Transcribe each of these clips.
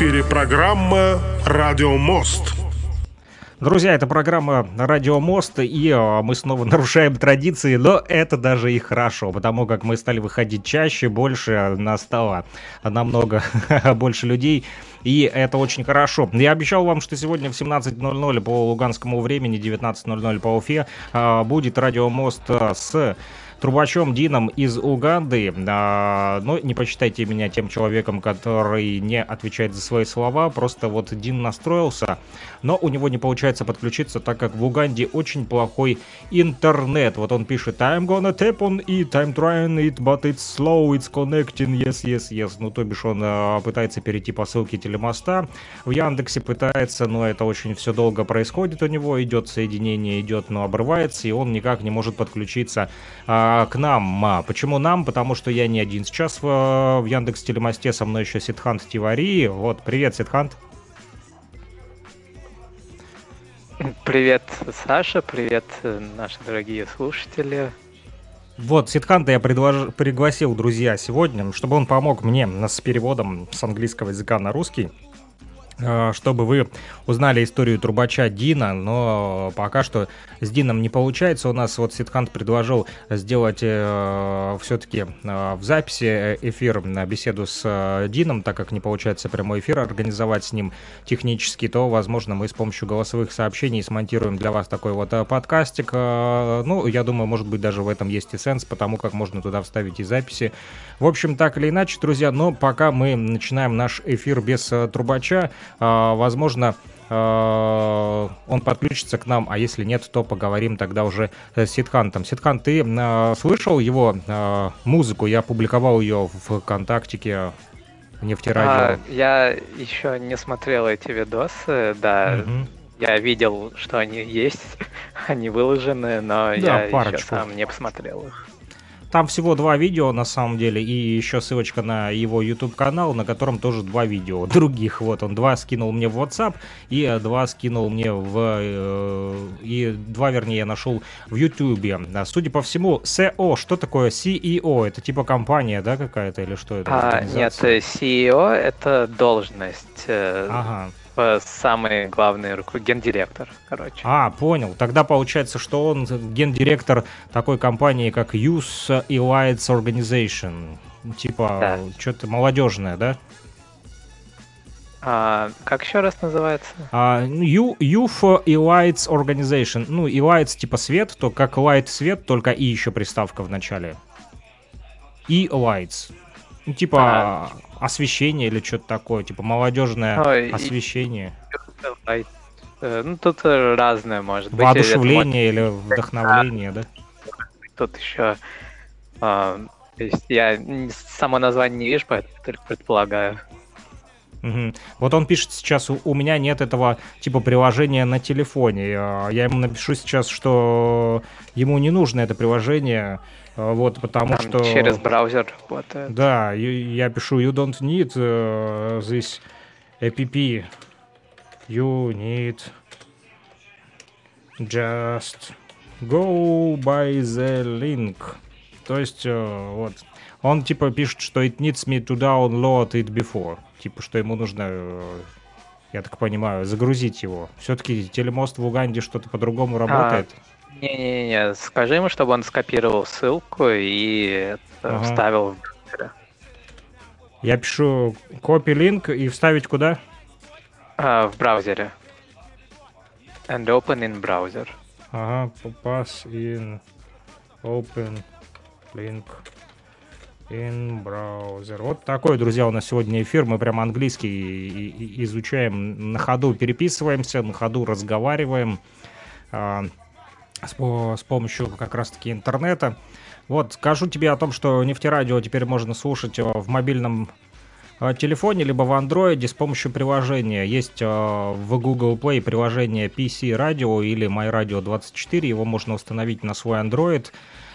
Эфире программа «Радио Мост». Друзья, это программа «Радио Мост», и э, мы снова нарушаем традиции, но это даже и хорошо, потому как мы стали выходить чаще, больше, нас стало намного больше людей, и это очень хорошо. Я обещал вам, что сегодня в 17.00 по луганскому времени, 19.00 по Уфе, э, будет «Радио Мост» с трубачом Дином из Уганды. А, но не посчитайте меня тем человеком, который не отвечает за свои слова. Просто вот Дин настроился, но у него не получается подключиться, так как в Уганде очень плохой интернет. Вот он пишет I'm gonna tap on it, I'm trying it, but it's slow, it's connecting, yes, yes, yes. Ну, то бишь он а, пытается перейти по ссылке телемоста. В Яндексе пытается, но это очень все долго происходит у него. Идет соединение, идет, но обрывается, и он никак не может подключиться а, к нам. А, почему нам? Потому что я не один сейчас в, в Яндекс Телемосте, со мной еще Ситхант Тивари. Вот, привет, Ситхант. Привет, Саша, привет, э, наши дорогие слушатели. Вот, Ситханта я предлож... пригласил, друзья, сегодня, чтобы он помог мне с переводом с английского языка на русский. Э, чтобы вы узнали историю трубача Дина, но пока что с Дином не получается. У нас вот Ситхант предложил сделать э, все-таки э, в записи эфир на беседу с э, Дином, так как не получается прямой эфир организовать с ним технически, то, возможно, мы с помощью голосовых сообщений смонтируем для вас такой вот э, подкастик. Э, ну, я думаю, может быть, даже в этом есть и сенс, потому как можно туда вставить и записи. В общем, так или иначе, друзья, но пока мы начинаем наш эфир без э, трубача, возможно, а, он подключится к нам, а если нет, то поговорим тогда уже с Ситхантом. Ситхан, ты а, слышал его музыку? Я опубликовал ее в ВКонтактике нефтерадио. А, я еще не смотрел эти видосы, да. Угу. Я видел, что они есть, они выложены, но да, я парочку. еще сам не посмотрел их. Там всего два видео на самом деле, и еще ссылочка на его YouTube канал, на котором тоже два видео других. Вот он два скинул мне в WhatsApp, и два скинул мне в... Э, и два, вернее, я нашел в YouTube. Судя по всему, SEO, что такое CEO? Это типа компания, да, какая-то, или что это? А, нет, CEO это должность. Э, ага самый главный руку гендиректор, короче. А, понял. Тогда получается, что он гендиректор такой компании, как Youth Elites Organization. Типа, да. что-то молодежное, да? А, как еще раз называется? А, Youth Elites Organization. Ну, Elites типа свет, то как light свет, только и еще приставка в начале. И lights. Ну, типа а... освещение или что-то такое, типа молодежное Ой, освещение. И... Э, ну, тут разное может быть. Воодушевление или вдохновление, да? Тут еще... А, то есть я само название не вижу, поэтому только предполагаю. Угу. Вот он пишет сейчас, у, у меня нет этого типа приложения на телефоне. А, я ему напишу сейчас, что ему не нужно это приложение, вот, потому Там что... Через браузер работает. Да, я пишу, you don't need uh, this app. You need just go by the link. То есть, uh, вот, он типа пишет, что it needs me to download it before. Типа, что ему нужно, э, я так понимаю, загрузить его. Все-таки телемост в Уганде что-то по-другому а, работает. Не-не-не, скажи ему, чтобы он скопировал ссылку и ага. вставил в Я пишу copy link и вставить куда? А, в браузере. And open in browser. Ага, pass in open link in browser. Вот такой, друзья, у нас сегодня эфир. Мы прям английский изучаем на ходу, переписываемся, на ходу разговариваем. А, с, с помощью как раз-таки интернета. Вот, скажу тебе о том, что нефтерадио теперь можно слушать э, в мобильном э, телефоне, либо в андроиде с помощью приложения. Есть э, в Google Play приложение PC Radio или MyRadio 24, его можно установить на свой Android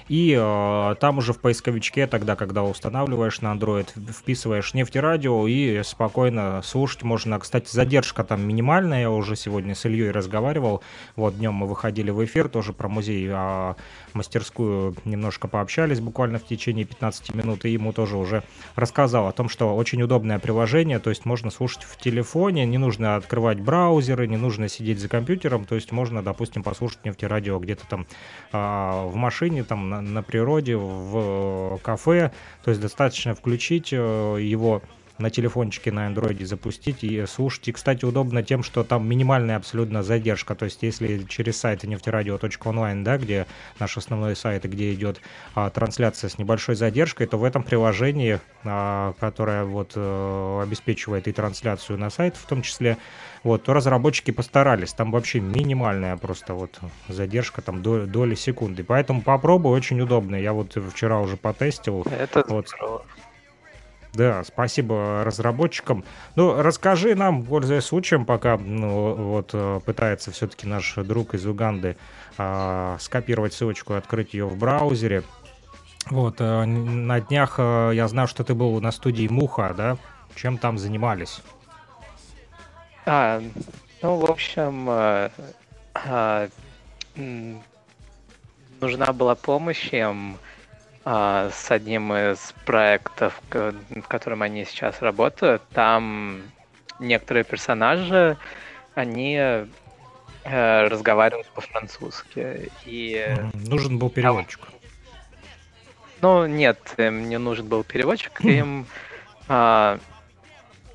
И э, там уже в поисковичке, тогда, когда устанавливаешь на Android, вписываешь нефтерадио и спокойно слушать можно. Кстати, задержка там минимальная, я уже сегодня с Ильей разговаривал. Вот днем мы выходили в эфир, тоже про музей, а мастерскую немножко пообщались буквально в течение 15 минут, и ему тоже уже рассказал о том, что очень удобное приложение, то есть можно слушать в телефоне, не нужно открывать браузеры, не нужно сидеть за компьютером, то есть можно, допустим, послушать нефтерадио где-то там э, в машине, там на, природе, в кафе, то есть достаточно включить э, его на телефончике на андроиде запустить и слушать. И, кстати, удобно тем, что там минимальная абсолютно задержка. То есть, если через сайт нефтерадио.онлайн, да, где наш основной сайт, где идет а, трансляция с небольшой задержкой, то в этом приложении, а, которое вот а, обеспечивает и трансляцию на сайт в том числе, вот, то разработчики постарались. Там вообще минимальная просто вот задержка, там до, доли секунды. Поэтому попробуй, очень удобно. Я вот вчера уже потестил. Это вот. здорово. Да, спасибо разработчикам. Ну, расскажи нам, пользуясь случаем, пока ну, вот э, пытается все-таки наш друг из Уганды а, скопировать ссылочку и открыть ее в браузере. Вот, а, на днях а, я знаю, что ты был на студии Муха, да? Чем там занимались? А, ну, в общем, а, а, нужна была помощь им а, с одним из проектов, в котором они сейчас работают. Там некоторые персонажи, они э, разговаривают по-французски. И... Нужен был переводчик. Ну, нет, им не нужен был переводчик, им а,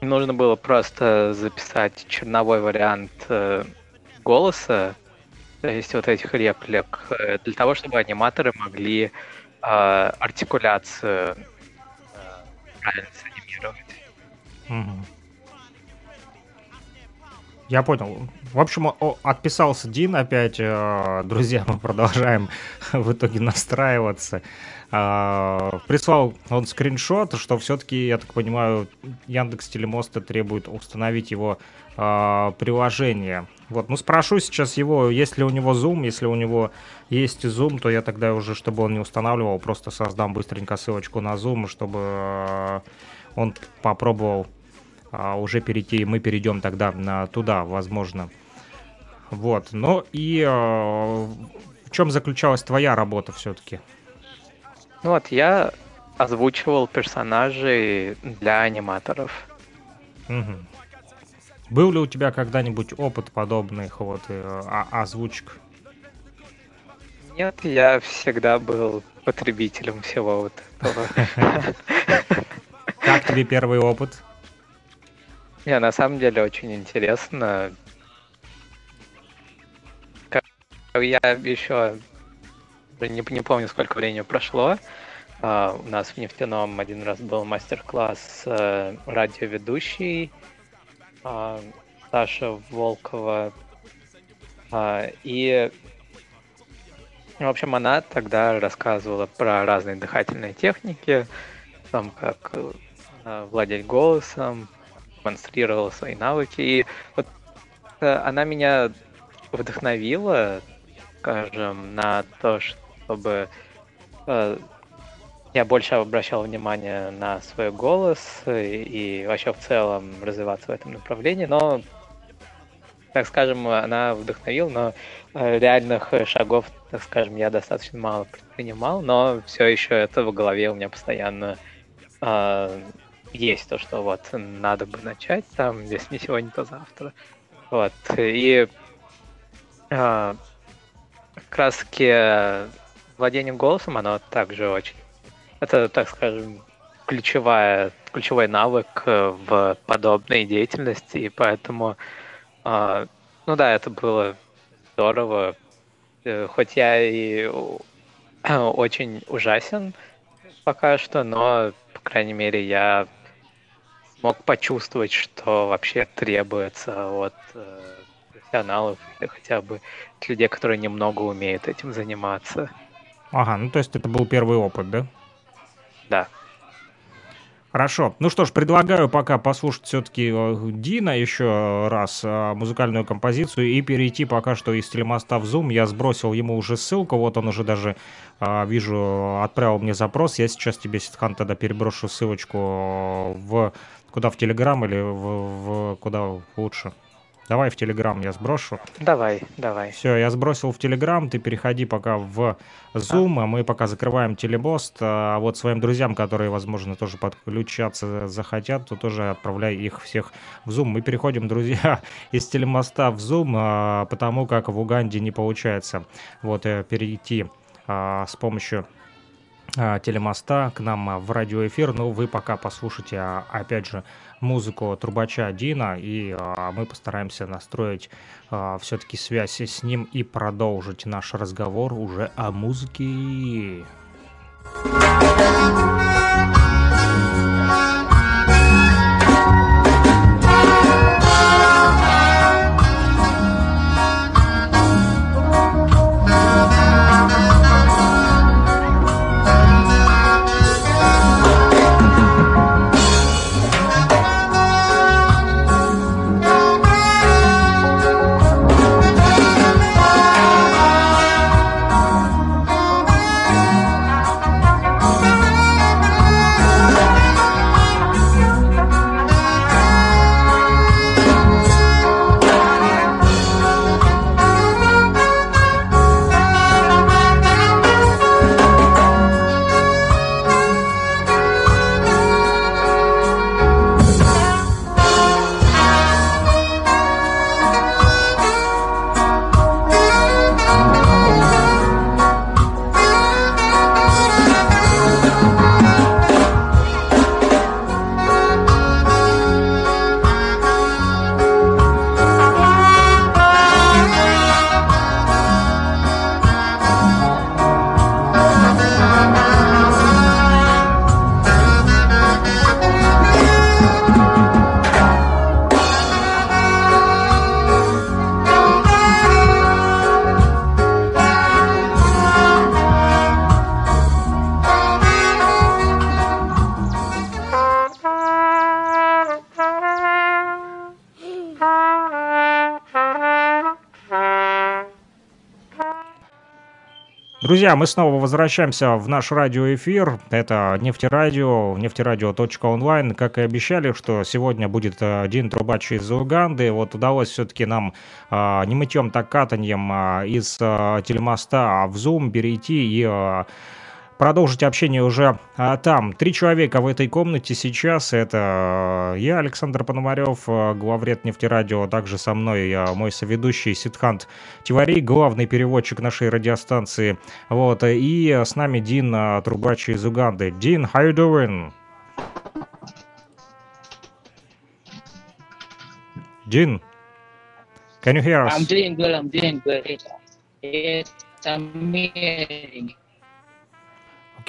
нужно было просто записать черновой вариант э, голоса, то есть вот этих реплик, э, для того, чтобы аниматоры могли э, артикуляцию э, правильно санимировать. Угу. Я понял. В общем, отписался Дин опять. Э, друзья, мы продолжаем в итоге настраиваться. Э, прислал он скриншот, что все-таки, я так понимаю, Яндекс Телемоста требует установить его э, приложение. Вот, ну спрошу сейчас его, есть ли у него Zoom, если у него есть Zoom, то я тогда уже, чтобы он не устанавливал, просто создам быстренько ссылочку на Zoom, чтобы он попробовал а, уже перейти, мы перейдем тогда на туда, возможно. Вот, ну и а, в чем заключалась твоя работа все-таки? Ну вот, я озвучивал персонажей для аниматоров. Угу. Был ли у тебя когда-нибудь опыт подобных вот э, а, озвучек? Нет, я всегда был потребителем всего вот этого. Как тебе первый опыт? Не, на самом деле очень интересно. Я еще не, не помню, сколько времени прошло. Uh, у нас в нефтяном один раз был мастер-класс uh, радиоведущий uh, Саша Волкова. Uh, и, в общем, она тогда рассказывала про разные дыхательные техники, там, как uh, владеть голосом, демонстрировала свои навыки. И вот э, она меня вдохновила, скажем, на то, чтобы э, я больше обращал внимание на свой голос и, и вообще в целом развиваться в этом направлении, но, так скажем, она вдохновила, но э, реальных шагов, так скажем, я достаточно мало предпринимал, но все еще это в голове у меня постоянно э, есть то, что вот надо бы начать там, если не сегодня, то завтра. Вот. И а, как раз таки владением голосом, оно также очень... Это, так скажем, ключевая, ключевой навык в подобной деятельности, и поэтому, а, ну да, это было здорово, э, хоть я и очень ужасен пока что, но, по крайней мере, я мог почувствовать, что вообще требуется от э, профессионалов хотя бы от людей, которые немного умеют этим заниматься. Ага, ну то есть это был первый опыт, да? Да. Хорошо. Ну что ж, предлагаю пока послушать все-таки э, Дина еще раз э, музыкальную композицию и перейти пока что из телемоста в Zoom. Я сбросил ему уже ссылку, вот он уже даже, э, вижу, отправил мне запрос. Я сейчас тебе, Ситхан, тогда переброшу ссылочку в... Куда, в Телеграм или в, в... куда лучше? Давай в Телеграм я сброшу. Давай, давай. Все, я сбросил в Телеграм, ты переходи пока в Zoom, а мы пока закрываем телебост. А вот своим друзьям, которые, возможно, тоже подключаться захотят, то тоже отправляй их всех в Zoom. Мы переходим, друзья, из телемоста в Zoom, а, потому как в Уганде не получается вот э, перейти а, с помощью телемоста к нам в радиоэфир, но вы пока послушайте, опять же, музыку трубача Дина, и а, мы постараемся настроить а, все-таки связь с ним и продолжить наш разговор уже о музыке. Друзья, мы снова возвращаемся в наш радиоэфир. Это нефтерадио, нефтерадио.онлайн. Как и обещали, что сегодня будет один трубач из Уганды. Вот удалось все-таки нам а, не мытьем, так катаньем а, из а, телемоста в Zoom перейти и продолжить общение уже а, там. Три человека в этой комнате сейчас. Это я, Александр Пономарев, а, главред нефтерадио. Также со мной а, мой соведущий Ситхант Тивари, главный переводчик нашей радиостанции. Вот. И с нами Дин а, Трубач из Уганды. Дин, how you doing? Дин, can you hear us? I'm doing good. I'm doing good. It's amazing.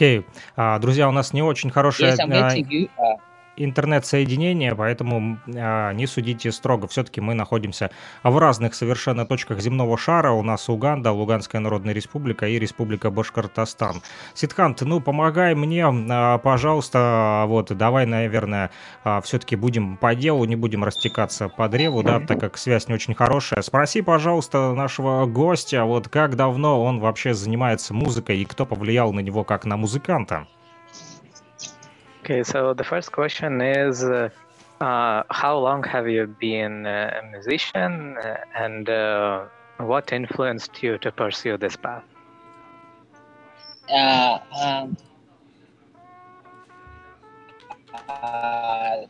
Окей. А, друзья, у нас не очень хорошее Yes, I'm getting you. Uh, интернет-соединение, поэтому а, не судите строго. Все-таки мы находимся в разных совершенно точках земного шара. У нас Уганда, Луганская Народная Республика и Республика Башкортостан. Ситхант, ну помогай мне, а, пожалуйста. Вот, давай, наверное, а, все-таки будем по делу, не будем растекаться по древу, да, так как связь не очень хорошая. Спроси, пожалуйста, нашего гостя, вот как давно он вообще занимается музыкой и кто повлиял на него как на музыканта? Okay, so the first question is uh, uh, How long have you been uh, a musician uh, and uh, what influenced you to pursue this path? uh, um,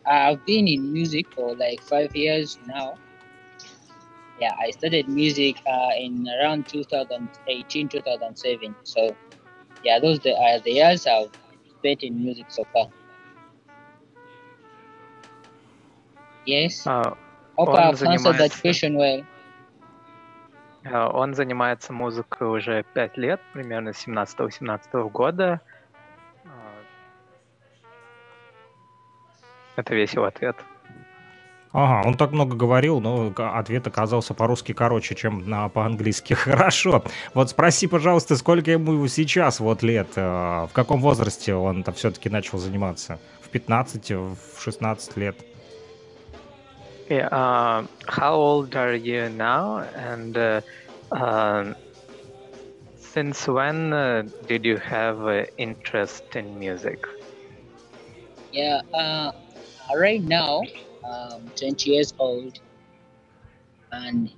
I've been in music for like five years now. Yeah, I studied music in around 2018, 2007. So, yeah, those are the years I've spent in music so far. Yes, Uh, он I've answered that занимается- question well. uh, он занимается музыкой уже пять лет, примерно с 17-18 года. Uh, Это весь его ответ. Ага, он так много говорил, но ответ оказался по-русски короче, чем на, по-английски. Хорошо. Вот спроси, пожалуйста, сколько ему сейчас вот лет, э, в каком возрасте он-то все-таки начал заниматься? В 15, в 16 лет? Yeah, uh, how old are you now? And uh, uh, since when uh, did you have uh, interest in music? Yeah, uh, right now um, 20 years old, and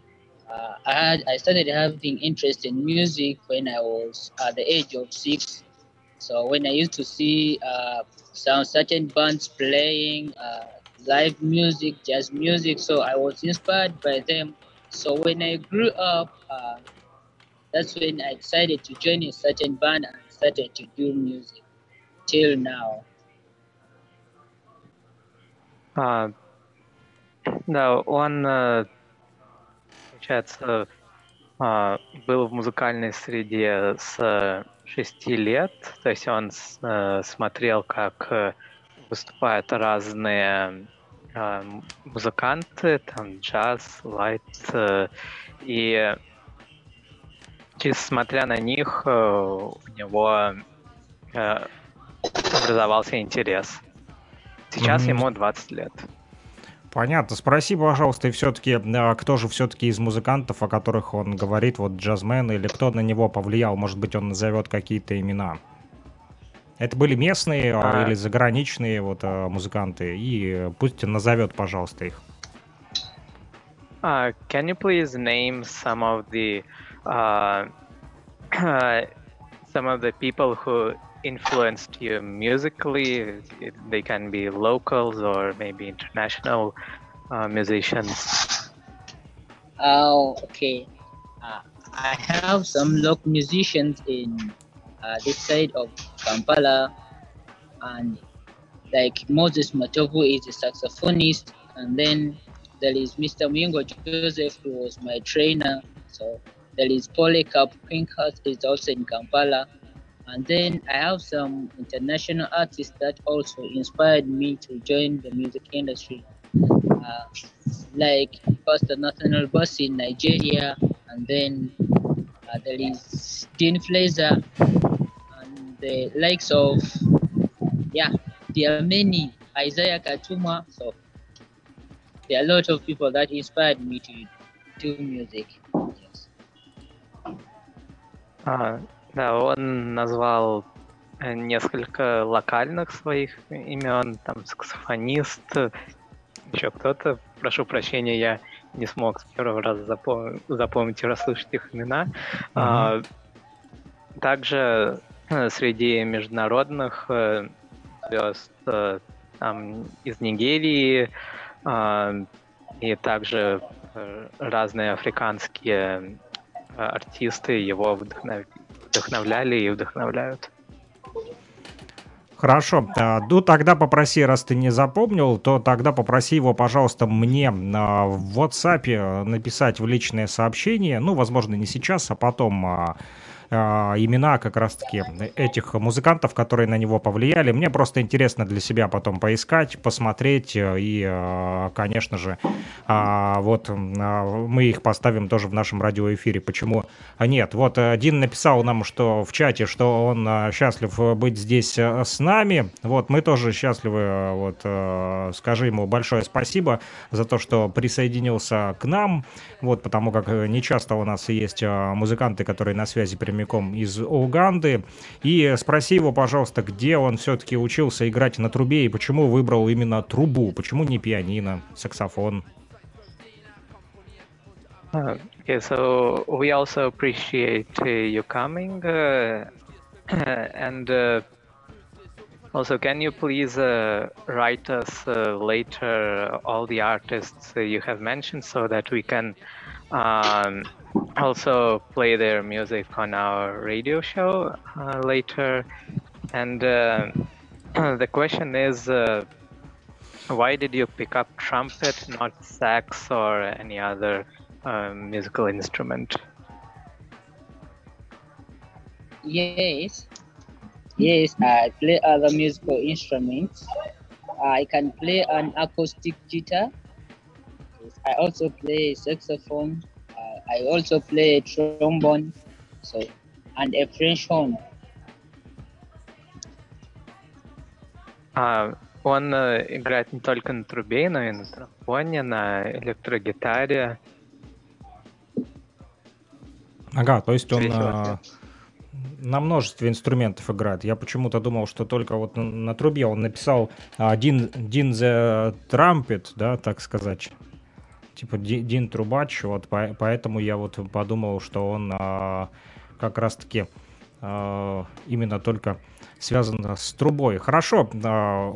I had I started having interest in music when I was at the age of six. So when I used to see some certain bands playing live music, jazz music, so I was inspired by them. So when I grew up, uh, that's when I decided to join a certain band and started to do music till now. Uh, Да, он, э, получается, а, был в музыкальной среде с шести лет, то есть он э, смотрел, как э, выступают разные а, музыканты, там джаз, лайт, и смотря на них у него образовался интерес. Сейчас mm-hmm. ему 20 лет. Понятно. Спроси, пожалуйста, и все-таки, кто же все-таки из музыкантов, о которых он говорит, вот джазмен, или кто на него повлиял? Может быть, он назовет какие-то имена? Это были местные а... или заграничные вот а, музыканты, и пусть назовет, пожалуйста, их. Uh, can you please name some of the uh, some of the people who influenced you musically? They can be locals or maybe international uh, musicians. Oh, okay. Uh, I have some local musicians in uh, this side of Kampala, and like Moses Matovu is a saxophonist, and then there is Mr. Mingo Joseph, who was my trainer. So there is Polycarp Pinkhurst, is also in Kampala. And then I have some international artists that also inspired me to join the music industry, uh, like Pastor Nathaniel Boss in Nigeria, and then uh, there is Dean and the likes of, yeah, there are many, Isaiah Katuma, so there are a lot of people that inspired me to do music. Yes. Uh, Да, он назвал э, несколько локальных своих имен, там саксофонист, еще кто-то. Прошу прощения, я не смог с первого раза запом- запомнить и расслышать их имена. Mm-hmm. А, также среди международных э, звезд там, из Нигерии и также разные африканские артисты его вдохновляли и вдохновляют. Хорошо. Ну, тогда попроси, раз ты не запомнил, то тогда попроси его, пожалуйста, мне в WhatsApp написать в личное сообщение. Ну, возможно, не сейчас, а потом э, имена как раз-таки этих музыкантов, которые на него повлияли. Мне просто интересно для себя потом поискать, посмотреть э, и, э, конечно же, э, вот э, мы их поставим тоже в нашем радиоэфире. Почему нет? Вот Дин написал нам, что в чате, что он э, счастлив быть здесь э, с нами. Вот мы тоже счастливы. Вот э, скажи ему большое спасибо за то, что присоединился к нам. Вот потому как не часто у нас есть музыканты, которые на связи прямиком прямиком из Уганды. И спроси его, пожалуйста, где он все-таки учился играть на трубе и почему выбрал именно трубу, почему не пианино, саксофон. Uh, okay, so we also appreciate uh, you coming, uh, and uh, also can you please uh, write us uh, later all the artists you have mentioned so that we can um, also play their music on our radio show uh, later. And uh, the question is, uh, why did you pick up trumpet, not sax or any other um, musical instrument? Yes, yes, I play other musical instruments. I can play an acoustic guitar I also play saxophone. Uh, I also play trombone, so and a French horn. А, он э, играет не только на трубе, но и на тромбоне, на электрогитаре. Ага, то есть он э, на множестве инструментов играет. Я почему-то думал, что только вот на, на трубе он написал а, Дин, Дин the Trumpet, да, так сказать. Типа Ди- Дин Трубач, вот по- поэтому я вот подумал, что он а, как раз-таки а, именно только связан с трубой. Хорошо, а,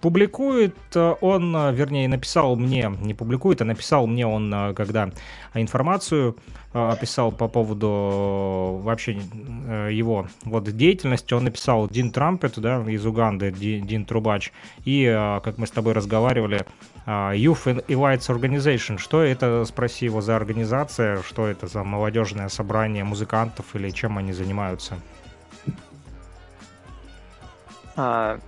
публикует э, он, а, вернее, написал мне, не публикует, а написал мне он, а, когда информацию а, описал по поводу э, вообще э, его вот деятельности. Он написал Дин Трампет, да, из Уганды, Ди- Дин Трубач, и, а, как мы с тобой разговаривали, а, Youth and Elites Organization. Что это, спроси его, за организация, что это за молодежное собрание музыкантов или чем они занимаются? Uh,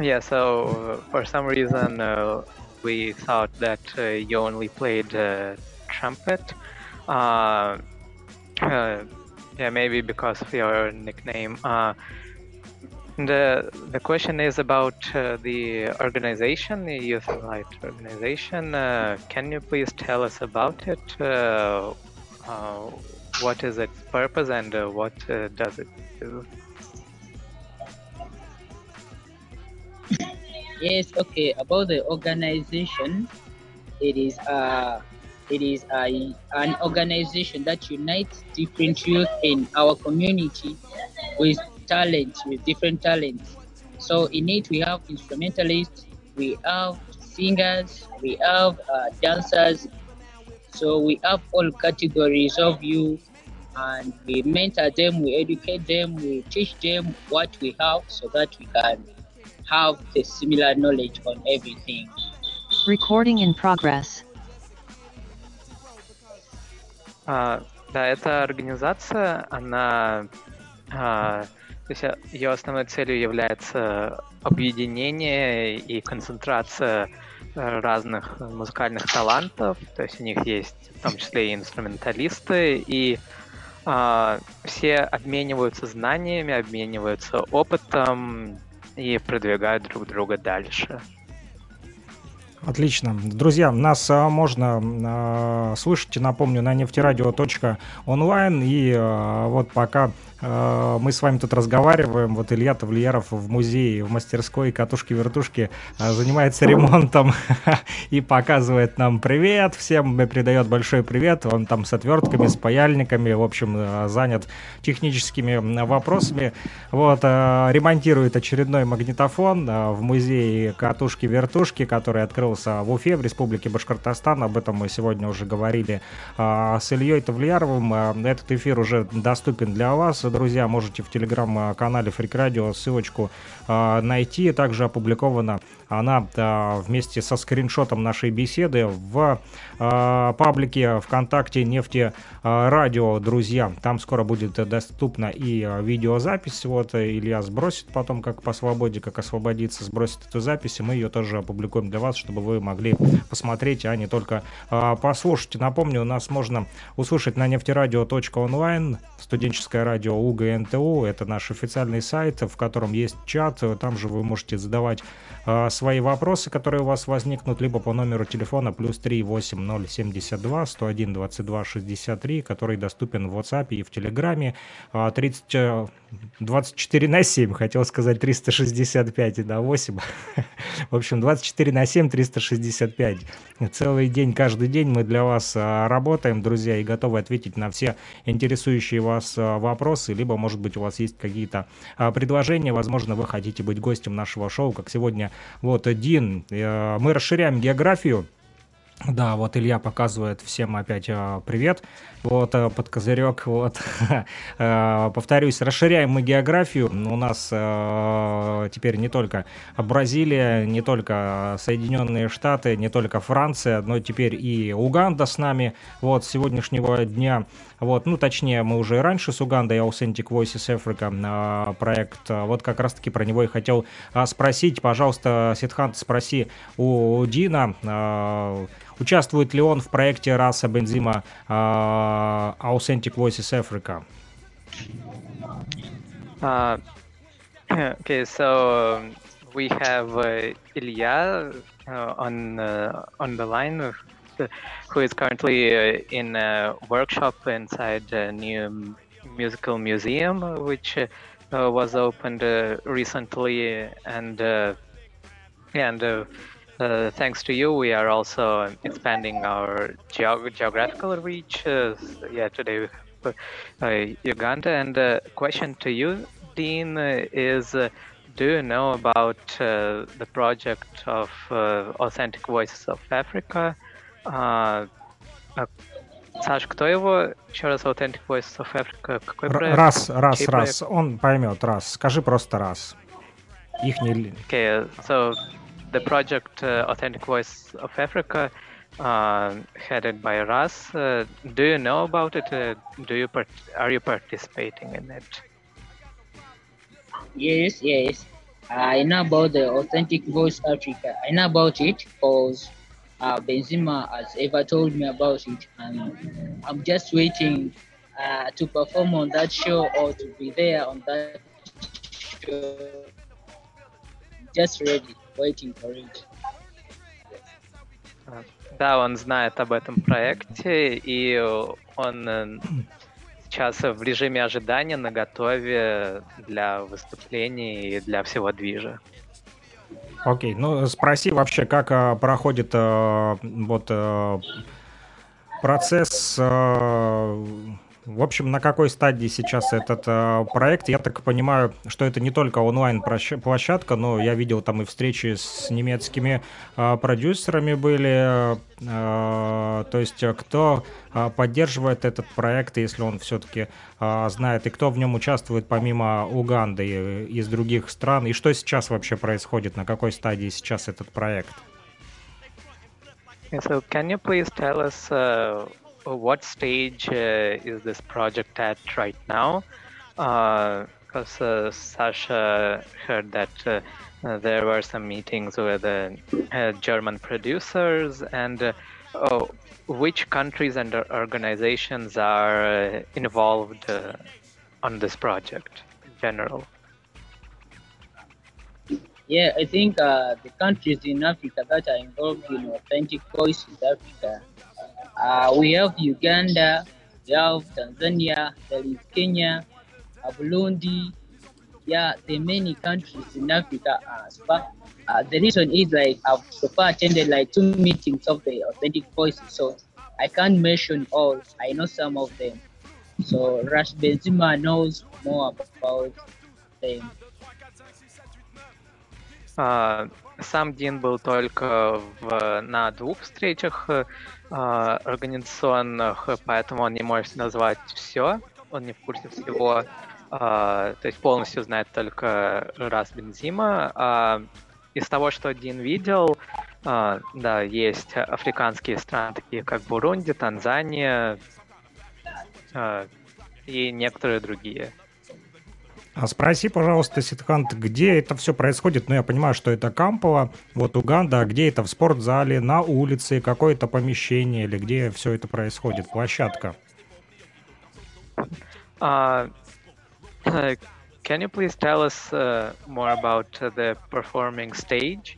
yeah, so for some reason uh, we thought that uh, you only played uh, trumpet. Uh, uh, yeah, maybe because of your nickname. Uh, the the question is about the organization, the Youth Light organization. Can you please tell us about it? What is its purpose and what does it do? Yes, okay. About the organization, it is uh it is a, an organization that unites different youth in our community with talents, with different talents. So in it we have instrumentalists, we have singers, we have uh, dancers. So we have all categories of youth and we mentor them, we educate them, we teach them what we have so that we can have the similar knowledge on everything. Recording in progress. А, да, эта организация, она, а, то есть ее основной целью является объединение и концентрация э, разных музыкальных талантов. То есть у них есть в том числе и инструменталисты, и а, все обмениваются знаниями, обмениваются опытом и продвигают друг друга дальше. Отлично. Друзья, нас а, можно а, слышать, напомню, на нефтерадио.онлайн. И а, вот пока мы с вами тут разговариваем, вот Илья Тавлияров в музее, в мастерской катушки-вертушки а, занимается ремонтом и показывает нам привет. Всем передает большой привет. Он там с отвертками, с паяльниками, в общем, а, занят техническими вопросами. Вот, ремонтирует очередной магнитофон в музее катушки-вертушки, который открылся в Уфе, в Республике Башкортостан. Об этом мы сегодня уже говорили с Ильей Тавлияровым. Этот эфир уже доступен для вас, друзья. Можете в телеграм-канале Freak Radio ссылочку найти. Также опубликована она а, вместе со скриншотом нашей беседы в а, паблике ВКонтакте Нефти а, Радио, друзья. Там скоро будет доступна и а, видеозапись. Вот Илья сбросит потом, как по свободе, как освободиться, сбросит эту запись, и мы ее тоже опубликуем для вас, чтобы вы могли посмотреть, а не только а, послушать. Напомню, нас можно услышать на нефтерадио.онлайн, студенческое радио УГНТУ, это наш официальный сайт, в котором есть чат, там же вы можете задавать а, свои вопросы, которые у вас возникнут, либо по номеру телефона плюс 38072 101 22 63, который доступен в WhatsApp и в Телеграме. А, 30, э, 24 на 7, хотел сказать 365 и на 8. В общем, 24 на 7, 365. Целый день, каждый день мы для вас работаем, друзья, и готовы ответить на все интересующие вас вопросы, либо, может быть, у вас есть какие-то предложения, возможно, вы хотите быть гостем нашего шоу, как сегодня. Вот, Дин, э, мы расширяем географию. Да, вот Илья показывает всем опять э, привет. Вот э, под козырек. Вот. Э, Повторюсь, расширяем мы географию. У нас э, теперь не только Бразилия, не только Соединенные Штаты, не только Франция, но теперь и Уганда с нами. Вот с сегодняшнего дня. Вот, ну, точнее, мы уже раньше с Угандой Authentic Voices Africa проект. Вот как раз-таки про него и хотел спросить. Пожалуйста, Сидхант, спроси у Дина. э, участвует ли он в проекте Раса Бензима uh, Authentic Voices Africa? Uh, okay, so um, we have uh, Ilya uh, on uh, on the line, uh, who is currently uh, in a workshop inside a new musical museum, which uh, was opened recently, and and thanks to you, we are also expanding our geog geographical reach. yeah, today we have Uganda, and the question to you, Dean, is do you know about uh, the project of uh, Authentic Voices of Africa? Uh, Саш, кто его? Еще раз, Authentic Voices of Africa. Какой проект? Раз, раз, Чей раз. Проект? Он поймет, раз. Скажи просто раз. Их не... Okay, so the project uh, Authentic Voice of Africa, uh, headed by Ras. Uh, do you know about it? Do you are you participating in it? Yes, yes. I know about the Authentic Voice Africa. I know about it because uh, Benzema has ever told me about it, and I'm just waiting uh, to perform on that show or to be there on that show. Just ready, waiting for it. Да, он знает об этом проекте, и он сейчас в режиме ожидания, на готове для выступлений и для всего движа. Окей, okay. ну спроси вообще, как а, проходит а, вот а, процесс а, в общем, на какой стадии сейчас этот э, проект? Я так понимаю, что это не только онлайн-площадка, но я видел там и встречи с немецкими э, продюсерами были. Э, то есть кто э, поддерживает этот проект, если он все-таки э, знает, и кто в нем участвует помимо Уганды и из других стран, и что сейчас вообще происходит, на какой стадии сейчас этот проект? So can you please tell us uh, what stage uh, is this project at right now? Because uh, Sasha heard that uh, there were some meetings with German producers and oh, which countries and organizations are involved on this project in general? Yeah, I think uh, the countries in Africa that are involved in authentic voices Africa uh, we have Uganda, we have Tanzania, there is Kenya, uh, Burundi. Yeah, there are many countries in Africa. Uh, uh, the reason is like I've so far attended like two meetings of the authentic voices, so I can't mention all. I know some of them. So Rush Benzema knows more about them. Uh, сам Дин был только в, на двух встречах э, организационных, поэтому он не может назвать все, он не в курсе всего, э, то есть полностью знает только раз Бензима. Э, из того, что Дин видел, э, да, есть африканские страны, такие как Бурунди, Танзания э, и некоторые другие. А спроси, пожалуйста, Ситхант, где это все происходит? Ну, я понимаю, что это Кампова, вот Уганда, а где это в спортзале, на улице, какое-то помещение или где все это происходит, площадка? Uh, can you please tell us uh, more about the performing stage?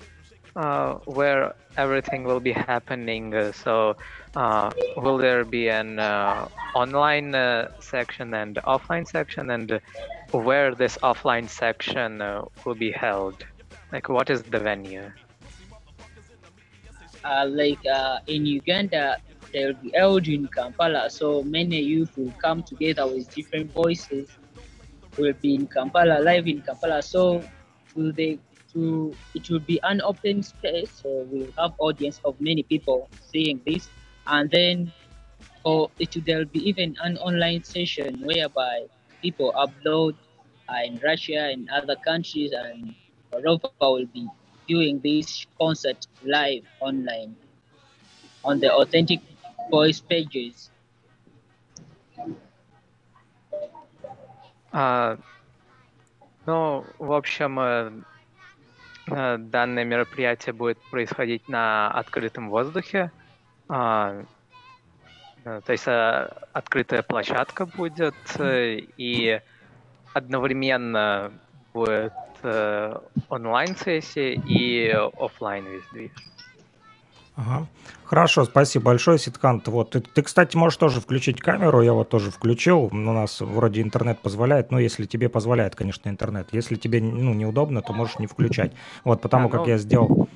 uh, where everything will be happening. So, uh, will there be an uh, online uh, section and offline section, and where this offline section uh, will be held? Like, what is the venue? like in Uganda, they will be held in Kampala. So many youth will come together with different voices. Will be in Kampala, live in Kampala. So will they to it will be an open space so we'll have audience of many people seeing this and then or it there'll be even an online session whereby people upload uh, in Russia and other countries and Europa will be doing this concert live online on the authentic voice pages. Uh, ну, в общем, Данное мероприятие будет происходить на открытом воздухе. А, э, то есть э, открытая площадка будет, э, и одновременно будет э, онлайн-сессия и офлайн весь движ. Ага. Хорошо, спасибо большое, Ситкант. Вот ты, ты, кстати, можешь тоже включить камеру, я вот тоже включил. У нас вроде интернет позволяет, но если тебе позволяет, конечно, интернет. Если тебе ну, неудобно, то можешь не включать. Вот потому А, как ну, я сделал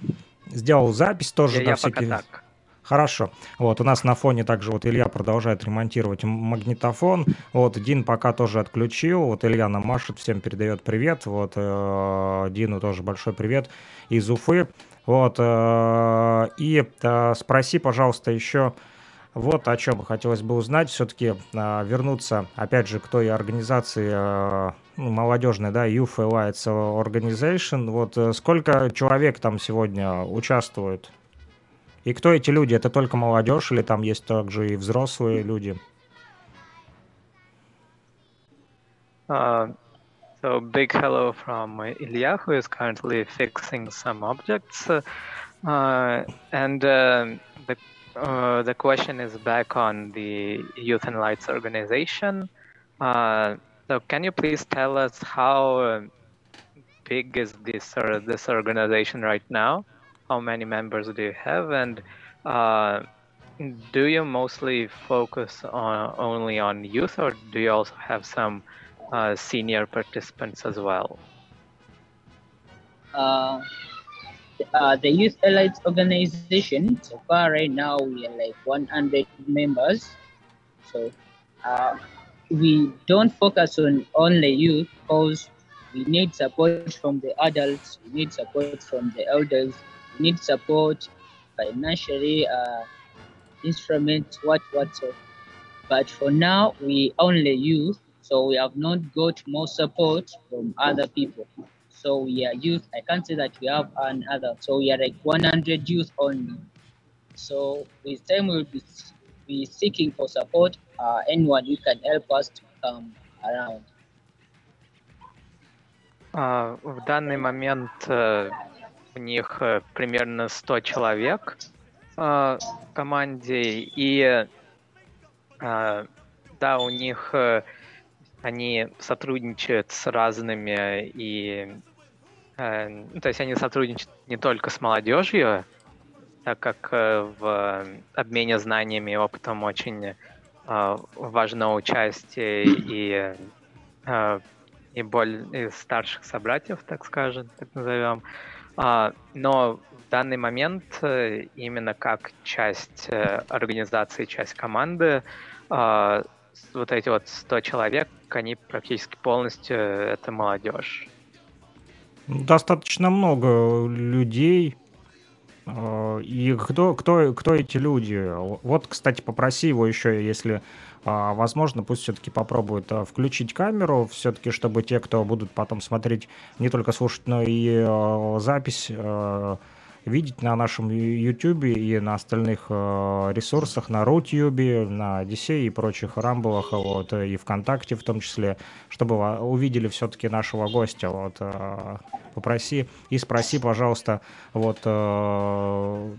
сделал запись тоже Я, на я пока всякий. так. Хорошо. Вот у нас на фоне также вот Илья продолжает ремонтировать магнитофон. Вот Дин пока тоже отключил. Вот Илья нам машет, всем передает привет. Вот э, Дину тоже большой привет из Уфы. Вот э, и э, спроси, пожалуйста, еще вот о чем хотелось бы узнать. Все-таки вернуться, опять же, к той организации э, ну, молодежной, да, Youth Elites Organization. Вот э, сколько человек там сегодня участвует? И кто эти люди? Это только молодежь или там есть также и взрослые люди? Uh, so big hello from uh, Ilya, who is currently fixing some objects. Uh, and uh, the, uh, the question is back on the Youth and Lights organization. Uh, so can you please tell us how uh, big is this or this organization right now? How many members do you have? And uh, do you mostly focus on only on youth, or do you also have some uh, senior participants as well? Uh, uh, the Youth Elites Organization, so far right now we are like 100 members. So uh, we don't focus on only youth because we need support from the adults, we need support from the elders, need support financially, uh, instruments, what, what so. But for now, we only youth, so we have not got more support from other people. So we are youth. I can't say that we have another. So we are like 100 youth only. So with time we'll be, be seeking for support. Uh, anyone who can help us to come around. А, В данный момент э, у них э, примерно 100 человек э, в команде, и э, да, у них э, они сотрудничают с разными и э, ну, то есть они сотрудничают не только с молодежью, так как э, в обмене знаниями и опытом очень э, важно участие и э, и боль и старших собратьев, так скажем, так назовем. А, но в данный момент э, именно как часть э, организации, часть команды, а, вот эти вот 100 человек, они практически полностью э, это молодежь. Достаточно много людей. Э, И кто, кто, кто эти люди? Вот, кстати, попроси его еще, если а, возможно, пусть все-таки попробует а, включить камеру, все-таки, чтобы те, кто будут потом смотреть, не только слушать, но и э, запись э, видеть на нашем YouTube и на остальных э, ресурсах, на Рутюбе, на Одиссее и прочих рамблах, вот, э, и ВКонтакте в том числе, чтобы увидели все-таки нашего гостя. Вот, э, попроси и спроси, пожалуйста, вот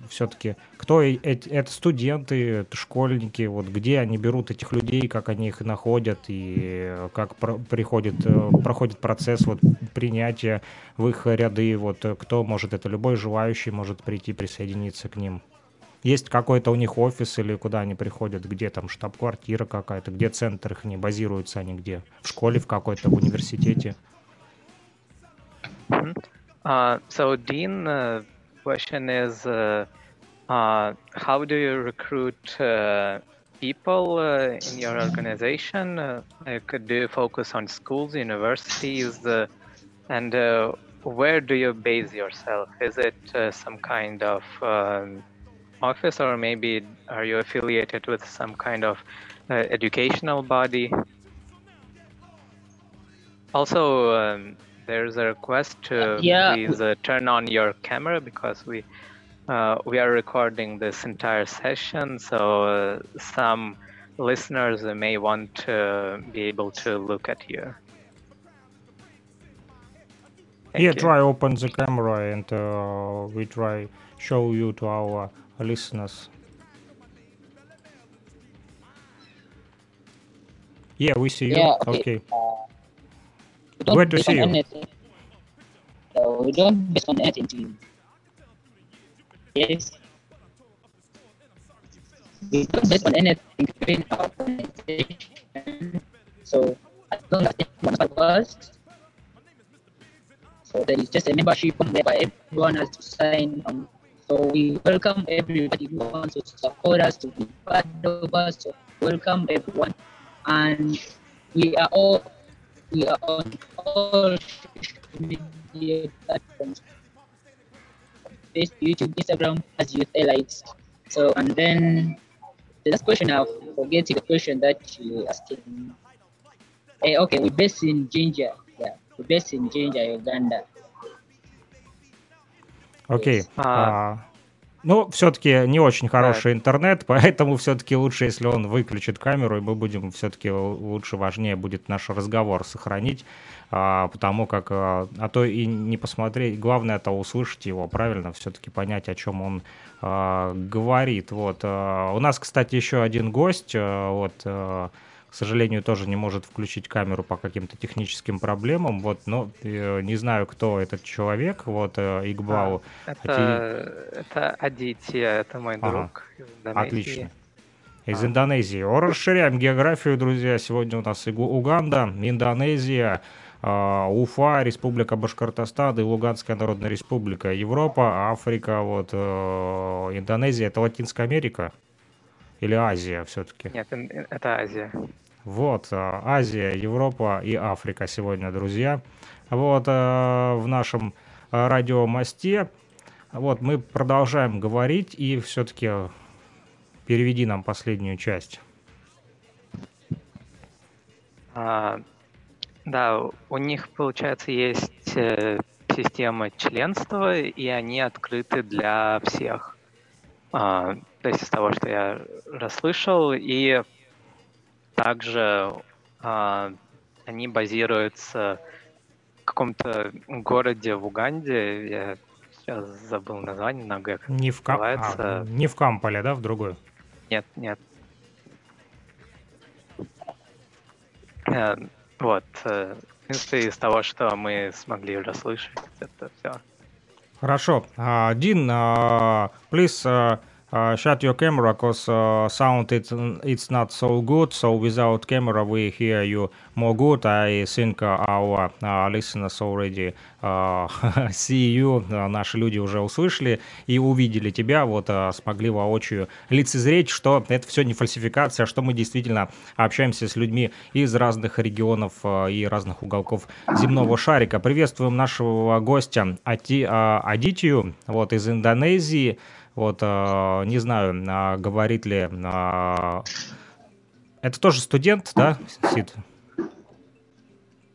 все-таки, кто это студенты, школьники, вот где они берут этих людей, как они их находят и как приходит, проходит процесс вот принятия в их ряды, вот кто может, это любой желающий может прийти присоединиться к ним. Есть какой-то у них офис или куда они приходят, где там штаб-квартира какая-то, где центр их не базируются они где? В школе в какой-то, в университете? Uh, so, Dean, uh, question is, uh, uh, how do you recruit uh, people uh, in your organization? Uh, like, do you focus on schools, universities, uh, and uh, where do you base yourself? Is it uh, some kind of um, office, or maybe are you affiliated with some kind of uh, educational body? Also, um, there's a request to Yeah. please uh, turn on your camera because we uh, we are recording this entire session, so uh, some listeners may want to be able to look at you. Thank yeah, you. try open the camera and uh, we try show you to our listeners. Yeah, we see you. Yeah, okay. okay. Uh, Where to see you? So we don't based uh, on anything. Yes. We don't based on anything. So I don't know what us there is just a membership form whereby everyone has to sign on. So we welcome everybody who wants to support us to be part of us. So welcome everyone, and we are all we are on all media platforms. Facebook, YouTube, Instagram, as youth elites. So and then the last question I'll forget the question that you asked. Eh, okay, we're based in Ginger. We're based in Ginger, Uganda. Окей. А. А, Ну, все-таки не очень хороший интернет, поэтому все-таки лучше, если он выключит камеру, и мы будем все-таки лучше, важнее будет наш разговор сохранить, а, потому как, а, а то и не посмотреть, главное это услышать его, правильно, все-таки понять, о чем он а, говорит. Вот. а, У нас, кстати, еще один гость, а, вот, а, к сожалению, тоже не может включить камеру по каким-то техническим проблемам, вот, но э, не знаю, кто этот человек, вот, э, Игбау. Это, это Адития, это мой Ага. друг из Индонезии. Отлично. Из А. Индонезии. О, расширяем географию, друзья. Сегодня у нас Уганда, Индонезия, а, Уфа, Республика Башкортостан и Луганская Народная Республика. Европа, Африка, вот, э, Индонезия. Это Латинская Америка? Или Азия все-таки? Нет, это Азия. Вот, а, Азия, Европа и Африка сегодня, друзья. Вот а, в нашем а, радиомосте. Вот мы продолжаем говорить и все-таки переведи нам последнюю часть. А, да, у них, получается, есть э, система членства, и они открыты для всех. А, то есть из того, что я расслышал, и также а, они базируются в каком-то городе в Уганде, я сейчас забыл название, нога Не в, Кам- а, не в Камполе, да, в другой? Нет, нет. Э, Вот. э, В принципе, из того, что мы смогли расслышать, это все. Хорошо. А, Дин, а, please uh, uh, shut your camera because uh, sound it's, it's not so good. So without camera we hear you more good. I think our uh, listeners already see you. Наши люди уже услышали и увидели тебя. Вот смогли воочию лицезреть, что это все не фальсификация, а что мы действительно общаемся с людьми из разных регионов и разных уголков земного шарика. Приветствуем нашего гостя Ати, а, Адитию, вот из Индонезии. Вот, а, не знаю, а, говорит ли... а, Это тоже студент, да, Сид?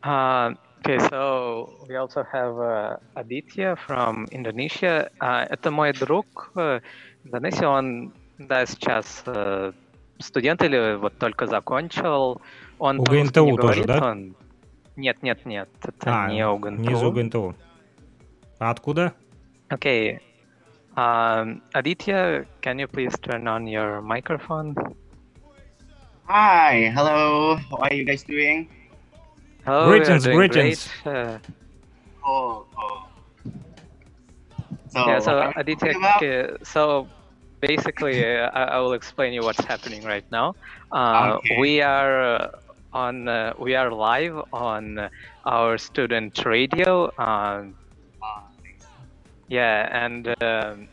Uh, okay, so we also have uh, Aditya from Indonesia. Uh, это мой друг э, Индонезии. Он, да, сейчас э, студент или вот только закончил. Он У ГНТУ не тоже, говорит, да? он- Нет, нет, нет, это А, не УГНТУ. не из УГНТУ. А откуда? Okay. Um, Aditya, can you please turn on your microphone? Hi, hello. How are you guys doing? Hello, we are Greetings, doing greetings. great. Uh, Oh, oh. So, yeah, so what are we Aditya, about? okay, so basically, uh, I, I will explain you what's happening right now. Uh, Okay. We are uh, on, uh, we are live on our student radio. Yeah, and um,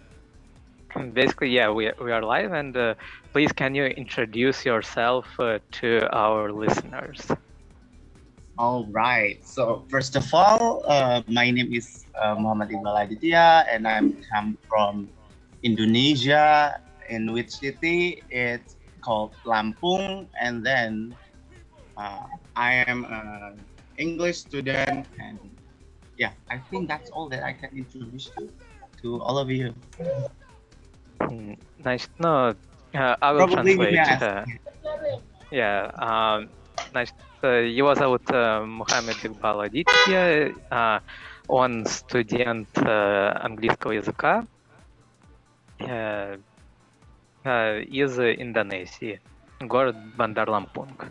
basically, yeah, we we are live. And uh, please, can you introduce yourself uh, to our listeners? All right. So first of all, uh, my name is uh, Muhammad Iqbal Aditya, and I'm come from Indonesia. In which city? It's called Lampung, and then uh, I am an English student, and yeah, I think that's all that I can introduce to to all of you. Mm, Значит, ну, э, I will Probably translate. yes. э, Yeah, um, значит, его зовут э, Мухаммед Игбал Адитья, а, он студент э, английского языка э, из Индонезии, город Бандар-Лампунг.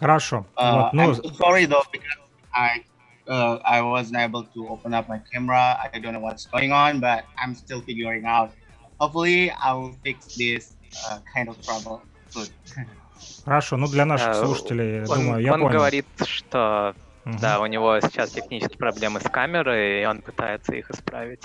Хорошо. Uh, вот, ну, I'm so sorry though because I uh, I wasn't able to open up my camera. I don't know what's going on, but I'm still figuring out. Hopefully, I will fix this uh, kind of trouble soon. хорошо. Ну, для наших Э, слушателей, Он, думаю, я он понял. говорит, что Мгм. да, у него сейчас технические проблемы с камерой, и он пытается их исправить.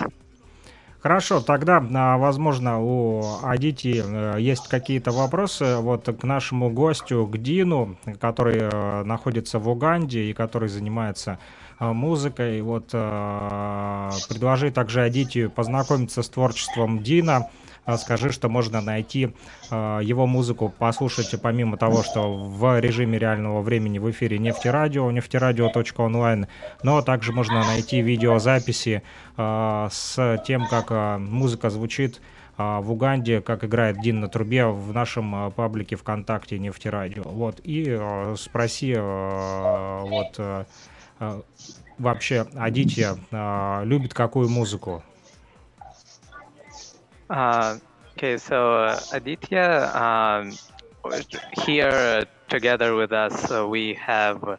Хорошо, тогда, а, возможно, у Адити э, есть какие-то вопросы вот к нашему гостю, к Дину, который э, находится в Уганде и который занимается э, музыкой. Вот предложи также Адити познакомиться с творчеством Дина. А Скажи, что можно найти э, его музыку, послушать помимо того, что в режиме реального времени в эфире нефтерадио, нефтерадио.онлайн, но также можно найти видеозаписи э, с тем, как музыка звучит в Уганде, как играет Дин на трубе в нашем паблике ВКонтакте Нефтерадио. Вот, и спроси вот вообще Адитья э, любит какую музыку? Uh, okay, so uh, Aditya, um, here together with us, uh, we have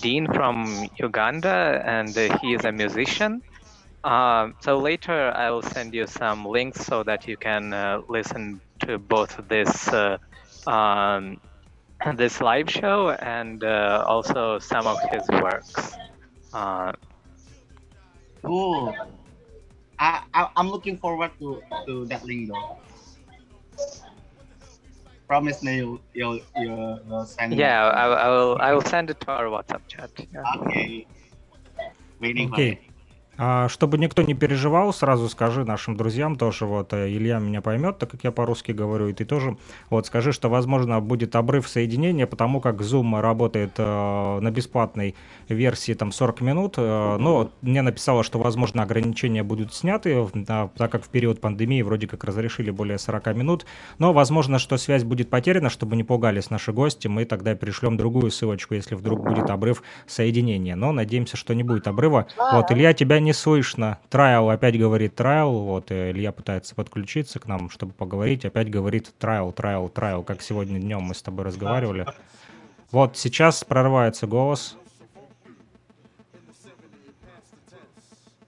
Dean from Uganda, and he is a musician. Um, so later, I will send you some links so that you can listen to both this um, this live show and also some of his works. Cool. I, I am looking forward to to that link though. Promise me you you'll, you'll, you'll send. Yeah, I, I, will. I will send it to our WhatsApp chat. Yeah. Okay. Waiting. Okay. Чтобы никто не переживал, сразу скажи нашим друзьям тоже, вот э, Илья меня поймет, так как я по-русски говорю, и ты тоже, вот скажи, что, возможно, будет обрыв соединения, потому как Zoom работает э, на бесплатной версии там 40 минут, э, но мне написало, что, возможно, ограничения будут сняты, да, так как в период пандемии вроде как разрешили более 40 минут, но, возможно, что связь будет потеряна, чтобы не пугались наши гости, мы тогда пришлем другую ссылочку, если вдруг будет обрыв соединения, но надеемся, что не будет обрыва. Вот, Илья, тебя не слышно. Трайл опять говорит трайл, вот, Илья пытается подключиться к нам, чтобы поговорить, опять говорит трайл, трайл, трайл, как сегодня днем мы с тобой разговаривали. Вот, сейчас прорывается голос.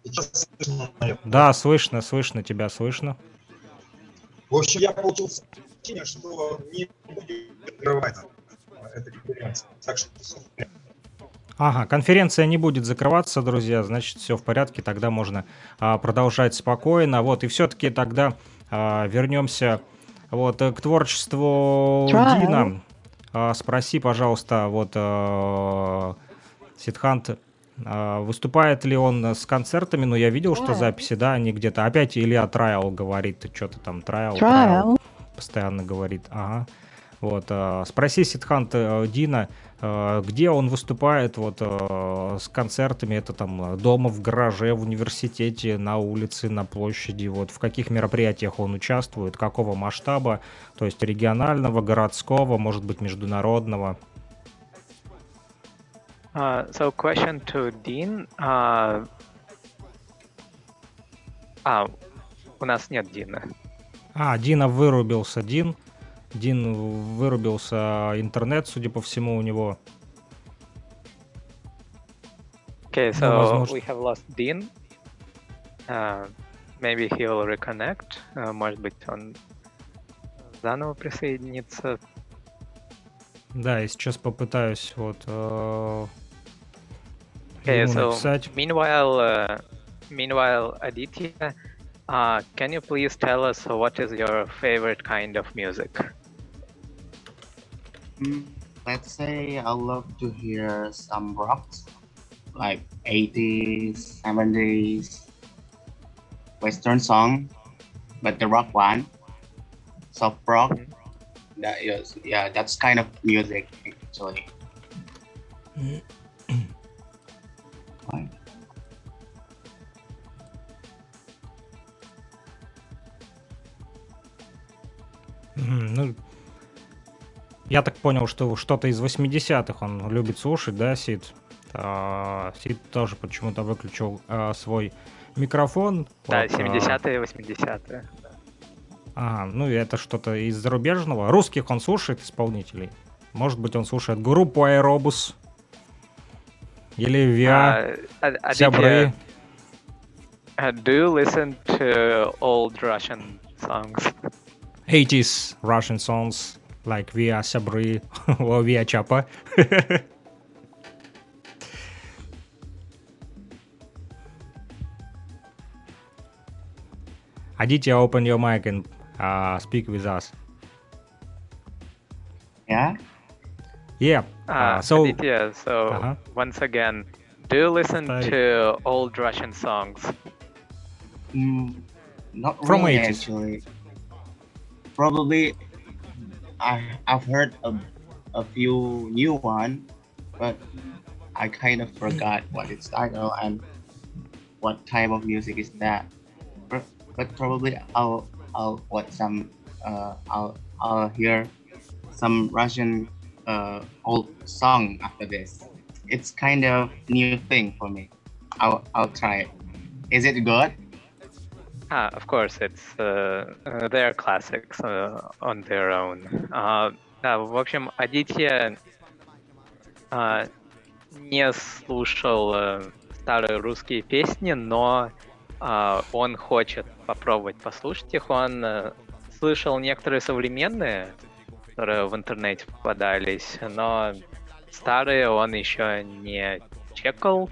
Сейчас слышно моё. Да, слышно, слышно, тебя слышно. В общем, я получил сообщение, что не будет открывать эта конференция. Так что. Ага, конференция не будет закрываться, друзья, значит, все в порядке, тогда можно а, продолжать спокойно. Вот, и все-таки тогда а, вернемся вот э, к творчеству Trial. Дина. А, спроси, пожалуйста, вот а, Сидхант, а, выступает ли он с концертами? Ну, я видел, что записи, да, они где-то. Опять Илья Трайл говорит, что-то там Трайл, Trial. постоянно говорит. Ага. Вот, а, спроси Сидхант э, Дина, где он выступает вот э, с концертами, это там э, дома, в гараже, в университете, на улице, на площади, вот в каких мероприятиях он участвует, какого масштаба, то есть регионального, городского, может быть, международного. Uh, so question to Dean. Uh, а, у нас нет Дина. А, Дина вырубился, Дин. Дин вырубился интернет, судя по всему, у него. Okay, Ну, so возможно. we have lost Dean. Uh, maybe he'll reconnect. Uh, может быть, он заново присоединится. Да, я сейчас попытаюсь вот э, Okay, so написать. meanwhile, uh, meanwhile, Aditya, uh, can you please tell us what is your favorite kind of music? Mm-hmm. let's say I love to hear some rocks like 80s, 70s, Western song, but the rock one, soft rock. Mm-hmm. That is, yeah, that's kind of music actually. Mm, mm-hmm. no. Я так понял, что что-то из 80-х он любит слушать, да, Сид? А, Сид тоже почему-то выключил а, свой микрофон. Да, Вот, а, 70-е, 80-е. Ага, ну и это что-то из зарубежного. Русских он слушает исполнителей. Может быть, он слушает группу Аэробус. Или Виа, А, а- а Сябры. Uh, do you listen to old Russian songs? 80s Russian songs, like Via Sabri or Via Chapa. Aditya, open your mic and uh, speak with us. Yeah. Yeah. Uh, Uh, so, Aditya, so Uh-huh. once again, do you listen Sorry. to old Russian songs? Mm, not From really 80s. actually. Probably, I I've heard a, a few new one, but I kind of forgot what its title and what type of music is that. But, but probably I'll I'll watch some uh I'll I'll hear some Russian uh old song after this. It's kind of new thing for me. I'll I'll try it. Is it good? Ah, of course, it's uh, uh, they're classics uh, on their own. А, да, в общем, Адитья а, не слушал э, старые русские песни, но а, он хочет попробовать послушать их. Он э, слышал некоторые современные, которые в интернете попадались, но старые он еще не чекал.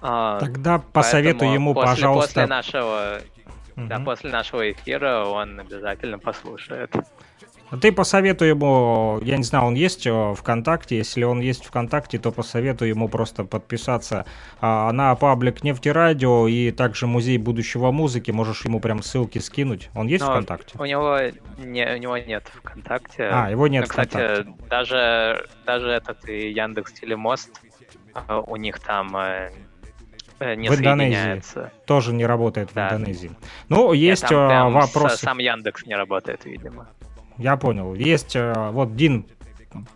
А, тогда посоветую ему, после, пожалуйста... После нашего да, после нашего эфира он обязательно послушает. Ты посоветуй ему, я не знаю, он есть э, ВКонтакте, если он есть ВКонтакте, то посоветую ему просто подписаться на паблик Нефтерадио и также Музей будущего музыки, можешь ему прям ссылки скинуть. Он есть Но ВКонтакте? У него, не, у него нет ВКонтакте. А, его нет Ну, Кстати, ВКонтакте. даже, даже этот и Яндекс Телемост, э, у них там э, не В Индонезии. Тоже не работает в Да. Индонезии. Ну, есть там э, прям с- вопросы. сам Яндекс не работает, видимо. Я понял. Есть, э, вот Дин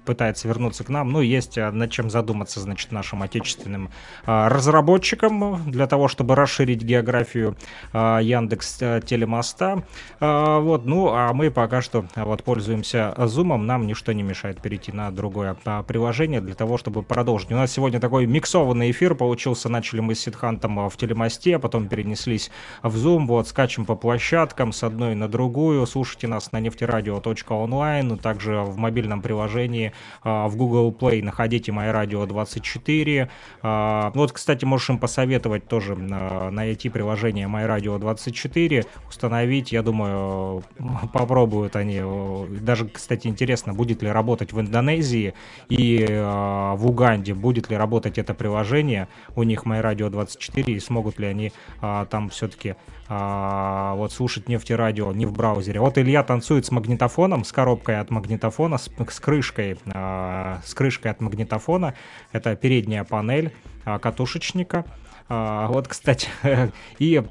пытается вернуться к нам. Ну, есть э, над чем задуматься, значит, нашим отечественным э, разработчикам для того, чтобы расширить географию э, Яндекс Телемоста. Вот, ну, а мы пока что вот пользуемся Zoom. Нам ничто не мешает перейти на другое приложение для того, чтобы продолжить. У нас сегодня такой миксованный эфир получился. Начали мы с Сидхантом в Телемосте, а потом перенеслись в Zoom. Вот, скачем по площадкам с одной на другую. Слушайте нас на нефтерадио.онлайн, также в мобильном приложении а, в Google Play находите Мои Радио 24. А, Вот, кстати, можешь им посоветовать тоже а, найти приложение Мои Радио 24, установить. Я думаю, попробуют они. Даже, кстати, интересно, будет ли работать в Индонезии и в Уганде, будет ли работать это приложение у них Мои Радио 24 и смогут ли они там все-таки а, вот слушать нефтерадио не в браузере. Вот Илья танцует с магнитофоном, с коробкой от магнитофона, с, с крышкой, а, с крышкой от магнитофона. Это передняя панель а, катушечника. А, вот, кстати, и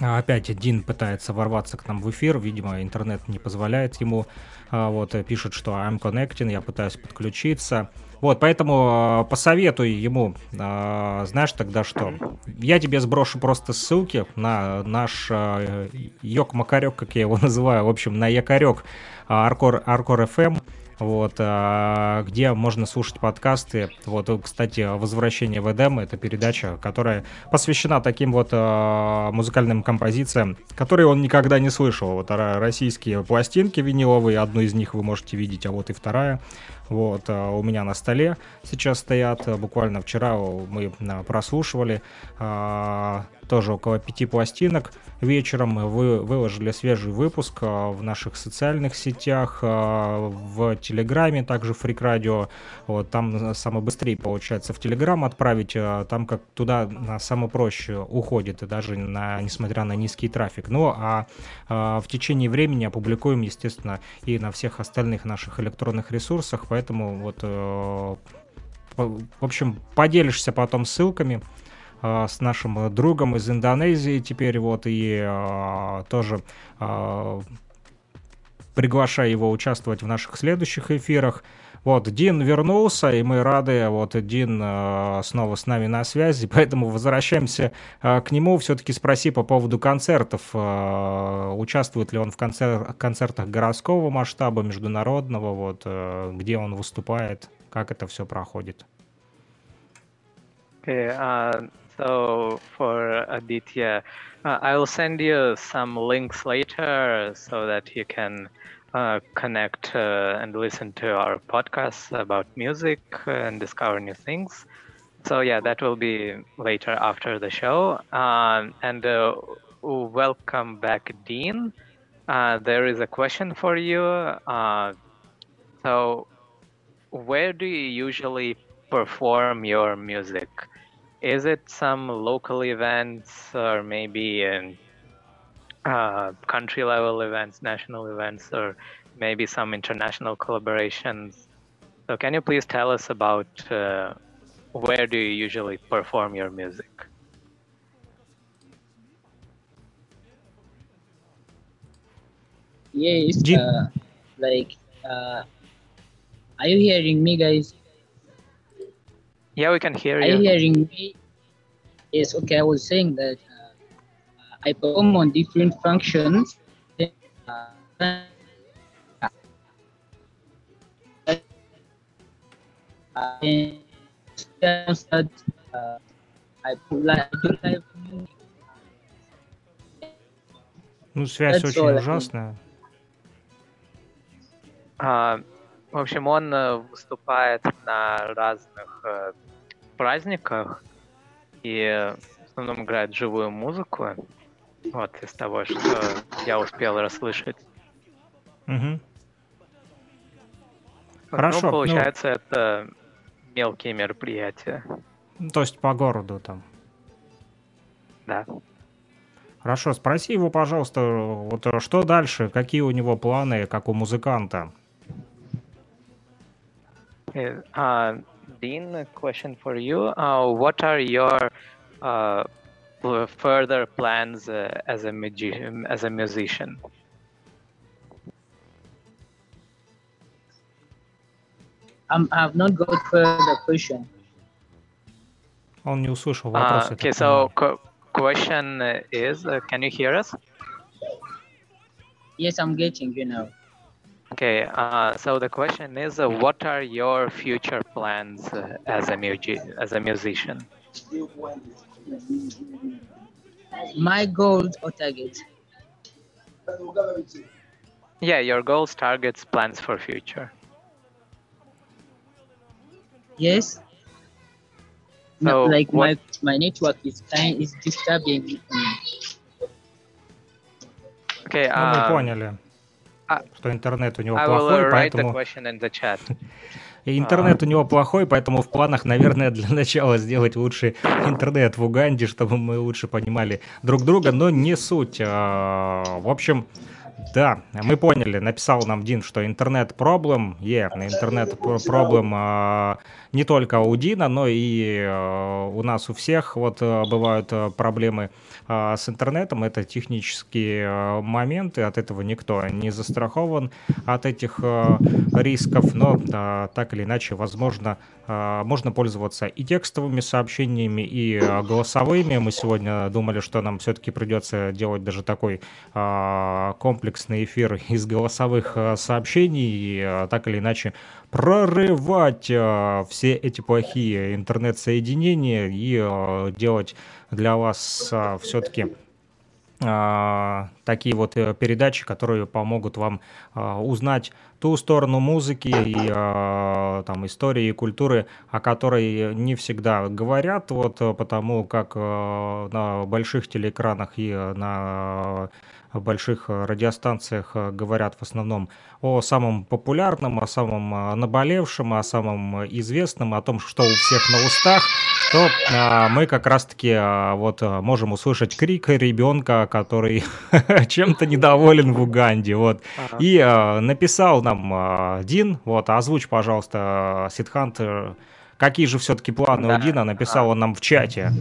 а, Опять Дин пытается ворваться к нам в эфир, видимо, интернет не позволяет ему. А, Вот, э, пишет, что I'm connecting, я пытаюсь подключиться. Вот, поэтому э, посоветуй ему, э, знаешь тогда что? Я тебе сброшу просто ссылки на наш э, Йок-Макарек, как я его называю, в общем, на Якорек Аркор, Аркор FM, вот, а, где можно слушать подкасты. Вот, кстати, «Возвращение в Эдем» — это передача, которая посвящена таким вот а, музыкальным композициям, которые он никогда не слышал. Вот ра- российские пластинки виниловые, одну из них вы можете видеть, а вот и вторая. Вот, а, у меня на столе сейчас стоят. Буквально вчера мы а, прослушивали а, тоже около пяти пластинок. Вечером вы, выложили свежий выпуск в наших социальных сетях, в Телеграме, также Фрик Радио. Вот, там самое быстрее получается в Телеграм отправить, там как туда самое проще уходит, и даже на, несмотря на низкий трафик. Ну, а, в течение времени опубликуем, естественно, и на всех остальных наших электронных ресурсах, поэтому вот, э, в общем, поделишься потом ссылками, а, с нашим э, другом из Индонезии теперь вот и а, тоже приглашая его участвовать в наших следующих эфирах. Вот, Дин вернулся, и мы рады, вот, Дин э, снова с нами на связи, поэтому возвращаемся э, к нему. Все-таки спроси по поводу концертов. Э, участвует ли он в концер концертах городского масштаба, международного, вот, где он выступает, как это все проходит? Okay, uh, so for Aditya, uh, I will send you some links later so that you can uh, connect uh, and listen to our podcasts about music and discover new things. So yeah, that will be later after the show. Um, and uh, welcome back, Dean. Uh, there is a question for you. Uh, so, where do you usually perform your music? Is it some local events or maybe in uh, country level events, national events, or maybe some international collaborations. So, can you please tell us about uh, where do you usually perform your music? Yes, Jin- uh, like, uh, are you hearing me, guys? Yeah, we can hear you. Are you you. hearing me? Yes, okay. I was saying that I perform on different functions. Uh, I that uh, I put like I do live music. Ну, связь That's очень all ужасная. А, в общем, он э, выступает на разных э, праздниках и э, в основном играет живую музыку. Вот из того, что я успел расслышать. Вот, Хорошо, ну- Ну, получается, это мелкие мероприятия. Ну, То есть по городу там. Да. Хорошо, спроси его, пожалуйста, вот э, что дальше, какие у него планы, как у музыканта? Uh, Dean, question for you. Uh, what are your uh, further plans uh, as a magi- as a musician? I'm, I've not got further question. Он не услышал Uh, вопрос. я okay, так so понимаю. qu- question is, uh, can you hear us? Yes, I'm getting you now. Okay, uh, so the question is, uh, what are your future plans uh, as a mugi- as a musician? My goals or targets. Yeah, your goals, targets, plans for future. Yes. No, So like what- my my network is kind is disturbing. me. Okay, Ну, мы uh, поняли, а- что интернет у него I will uh, плохой, write the поэтому... question in the chat. И интернет у него плохой, поэтому в планах, наверное, для начала сделать лучше интернет в Уганде, чтобы мы лучше понимали друг друга, но не суть. А, В общем, да, мы поняли, написал нам Дин, что интернет проблем, е, интернет проблем а, не только у Дина, но и а, у нас у всех вот а, бывают а, проблемы с интернетом, это технические моменты, от этого никто не застрахован, от этих рисков, но так или иначе, возможно, можно пользоваться и текстовыми сообщениями, и голосовыми. Мы сегодня думали, что нам все-таки придется делать даже такой комплексный эфир из голосовых сообщений, и так или иначе прорывать а, все эти плохие интернет-соединения и а, делать для вас все-таки а, такие вот э, передачи, которые помогут вам узнать ту сторону музыки и там истории и культуры, о которой не всегда говорят, вот э, потому как э, на больших телеэкранах и э, на больших э, радиостанциях э, говорят в основном о самом популярном, о самом э, наболевшем, о самом известном, о том, что у всех на устах, то а, мы как раз-таки а, вот а, можем услышать крик ребенка, который чем-то недоволен в Уганде, вот. Ага. И а, написал нам а, Дин, вот, озвучь, пожалуйста, Сидхант, какие же все-таки планы Да, у Дина, написал он нам в чате.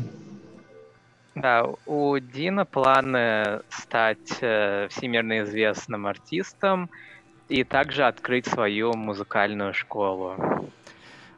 Да, у Дина планы стать э, всемирно известным артистом и также открыть свою музыкальную школу.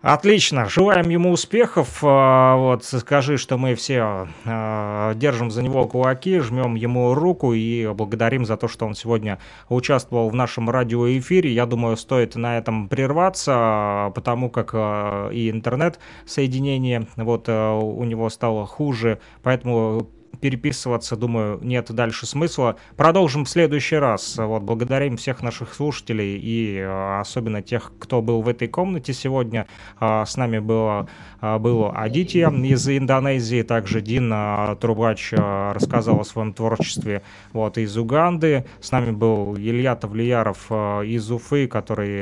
Отлично, желаем ему успехов. А, вот, скажи, что мы все а, держим за него кулаки, жмем ему руку и благодарим за то, что он сегодня участвовал в нашем радиоэфире. Я думаю, стоит на этом прерваться, потому как а, и интернет-соединение вот у него стало хуже, поэтому переписываться, думаю, нет дальше смысла. Продолжим в следующий раз. Вот, благодарим всех наших слушателей и э, особенно тех, кто был в этой комнате сегодня. Э, с нами было, э, был Адития из Индонезии, также Дин Трубач рассказал о своем творчестве вот, из Уганды. С нами был Илья Тавлияров из Уфы, который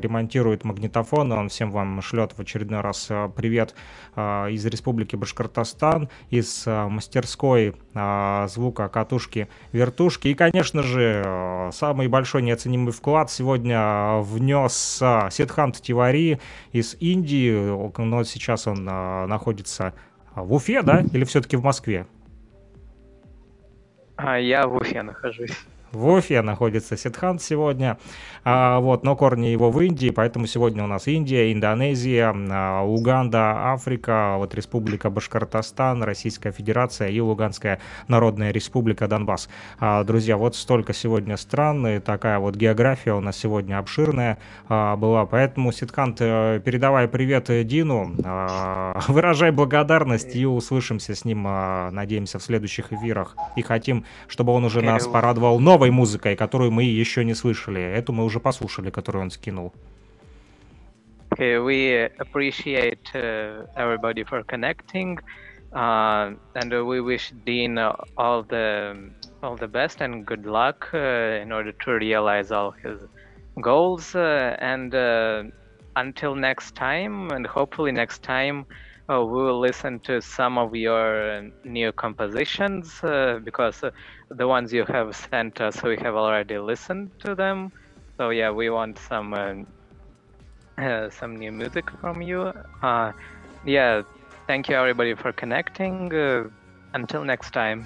ремонтирует магнитофон. Он всем вам шлет в очередной раз привет из Республики Башкортостан, из мастерской мастерской а, звука катушки вертушки. И, конечно же, самый большой неоценимый вклад сегодня внес Сидхант Тивари из Индии, но сейчас он находится в Уфе, да, или все-таки в Москве? А я в Уфе нахожусь. В Уфе находится Сидхант сегодня, а, вот, но корни его в Индии, поэтому сегодня у нас Индия, Индонезия, а, Уганда, Африка, вот Республика Башкортостан, Российская Федерация и Луганская Народная Республика Донбасс. А, друзья, вот столько сегодня стран, и такая вот география у нас сегодня обширная а, была, поэтому, Сидхант, э, передавай привет Дину, а, выражай благодарность и услышимся с ним, а, надеемся, в следующих эфирах. И хотим, чтобы он уже нас порадовал новой новой музыкой, которую мы еще не слышали. Эту мы уже послушали, которую он скинул. Okay, we appreciate uh, everybody for connecting, uh, and we wish Dean all the all the best and good luck uh, in order to realize all his goals. Uh, and uh, until next time, and hopefully next time, uh, we will listen to some of your new compositions uh, because uh, the ones you have sent us, we have already listened to them. So yeah, we want some uh, uh, some new music from you. Uh, yeah, thank you everybody for connecting. until next time.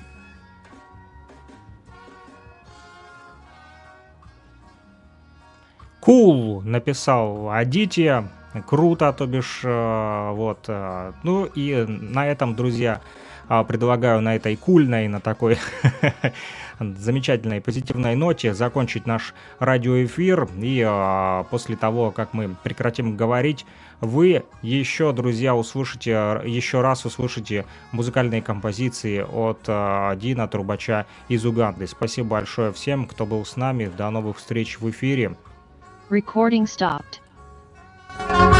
Cool написал Адития. Круто, то бишь, э, вот. Э, ну и на этом, друзья, э, предлагаю на этой кульной, на такой замечательной позитивной ноте закончить наш радиоэфир. И после того, как мы прекратим говорить, вы еще, друзья, услышите, еще раз услышите музыкальные композиции от Дина Трубача из Уганды. Спасибо большое всем, кто был с нами. До новых встреч в эфире. Recording stopped. Bye.